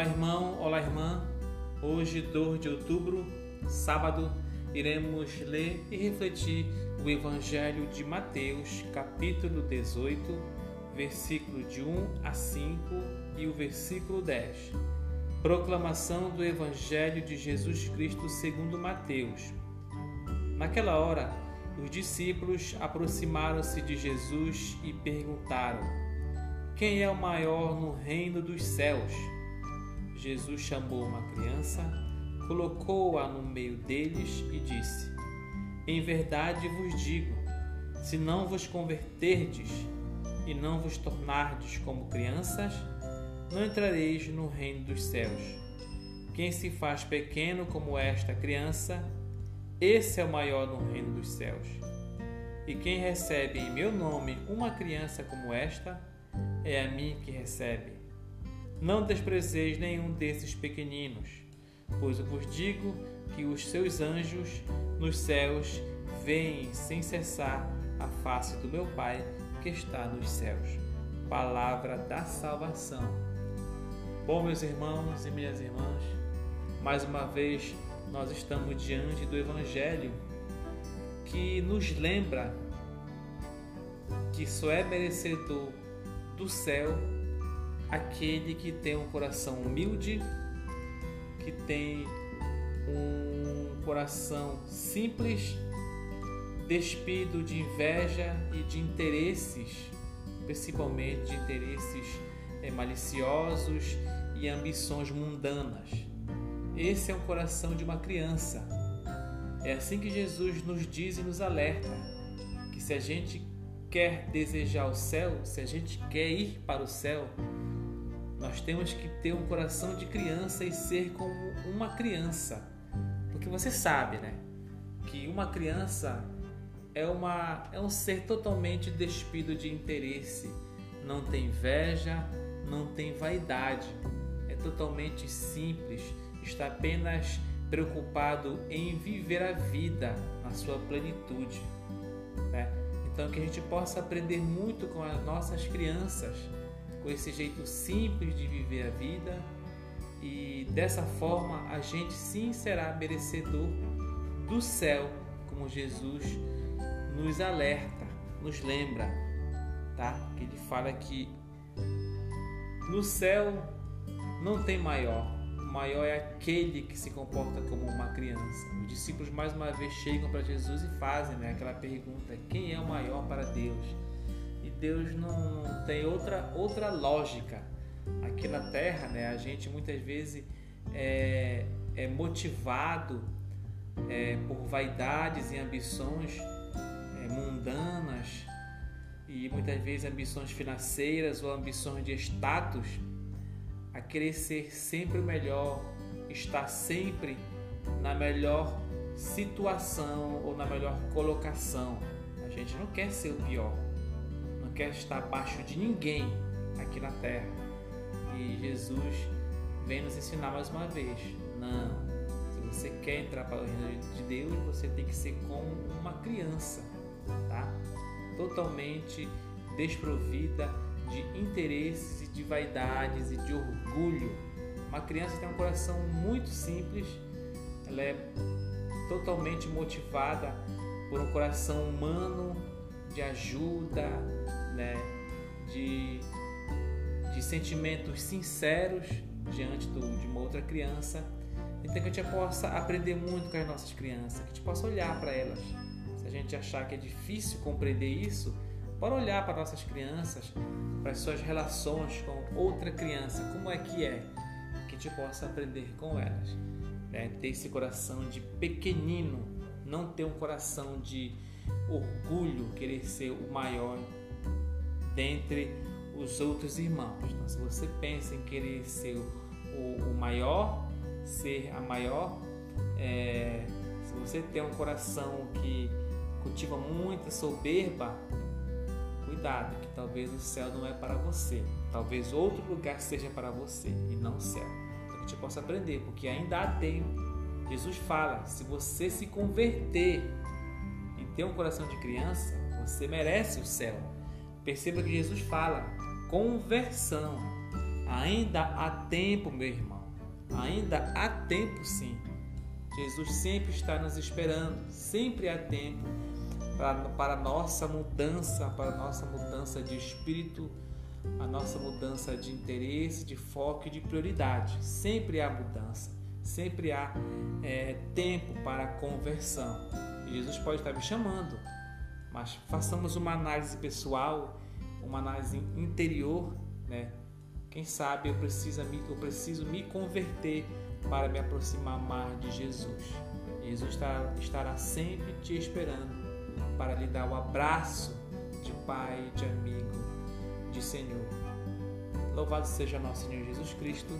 Olá, irmão, olá, irmã. Hoje, 2 de outubro, sábado, iremos ler e refletir o Evangelho de Mateus, capítulo 18, versículo de 1 a 5 e o versículo 10. Proclamação do Evangelho de Jesus Cristo segundo Mateus. Naquela hora, os discípulos aproximaram-se de Jesus e perguntaram: Quem é o maior no reino dos céus? Jesus chamou uma criança, colocou-a no meio deles e disse: Em verdade vos digo, se não vos converterdes e não vos tornardes como crianças, não entrareis no reino dos céus. Quem se faz pequeno como esta criança, esse é o maior no reino dos céus. E quem recebe em meu nome uma criança como esta, é a mim que recebe. Não desprezeis nenhum desses pequeninos, pois eu vos digo que os seus anjos nos céus veem sem cessar a face do meu Pai que está nos céus. Palavra da salvação. Bom, meus irmãos e minhas irmãs, mais uma vez nós estamos diante do Evangelho que nos lembra que só é merecedor do céu aquele que tem um coração humilde, que tem um coração simples, despido de inveja e de interesses, principalmente de interesses é, maliciosos e ambições mundanas. Esse é o coração de uma criança. É assim que Jesus nos diz e nos alerta que se a gente quer desejar o céu, se a gente quer ir para o céu, nós temos que ter um coração de criança e ser como uma criança. Porque você sabe, né? Que uma criança é, uma, é um ser totalmente despido de interesse. Não tem inveja, não tem vaidade. É totalmente simples. Está apenas preocupado em viver a vida na sua plenitude. Né? Então, que a gente possa aprender muito com as nossas crianças com esse jeito simples de viver a vida e dessa forma a gente sim será merecedor do céu, como Jesus nos alerta, nos lembra, tá? Que ele fala que no céu não tem maior, o maior é aquele que se comporta como uma criança. Os discípulos mais uma vez chegam para Jesus e fazem né, aquela pergunta: quem é o maior para Deus? Deus não, tem outra, outra lógica. Aqui na Terra, né, a gente muitas vezes é, é motivado é, por vaidades e ambições é, mundanas e muitas vezes ambições financeiras ou ambições de status a ser sempre o melhor, estar sempre na melhor situação ou na melhor colocação. A gente não quer ser o pior quer estar abaixo de ninguém aqui na terra. E Jesus vem nos ensinar mais uma vez: não, se você quer entrar para o reino de Deus, você tem que ser como uma criança, tá? Totalmente desprovida de interesses e de vaidades e de orgulho. Uma criança tem um coração muito simples, ela é totalmente motivada por um coração humano de ajuda, né, de, de sentimentos sinceros diante do, de uma outra criança. Então que a gente possa aprender muito com as nossas crianças, que a gente possa olhar para elas. Se a gente achar que é difícil compreender isso, bora olhar para nossas crianças, para as suas relações com outra criança, como é que é, que a gente possa aprender com elas. Né? Ter esse coração de pequenino, não ter um coração de orgulho, querer ser o maior dentre os outros irmãos. Então, se você pensa em querer ser o, o maior, ser a maior, é, se você tem um coração que cultiva muita soberba, cuidado, que talvez o céu não é para você. Talvez outro lugar seja para você e não o céu. Então, que a gente possa aprender, porque ainda há tempo. Jesus fala: se você se converter e ter um coração de criança, você merece o céu. Perceba que Jesus fala conversão. Ainda há tempo, meu irmão. Ainda há tempo, sim. Jesus sempre está nos esperando, sempre há tempo para, para nossa mudança, para nossa mudança de espírito, a nossa mudança de interesse, de foco e de prioridade. Sempre há mudança, sempre há é, tempo para conversão. E Jesus pode estar me chamando, mas façamos uma análise pessoal, uma análise interior, né? Quem sabe eu preciso, eu preciso me converter para me aproximar mais de Jesus. Jesus estará sempre te esperando para lhe dar o abraço de pai, de amigo, de Senhor. Louvado seja nosso Senhor Jesus Cristo.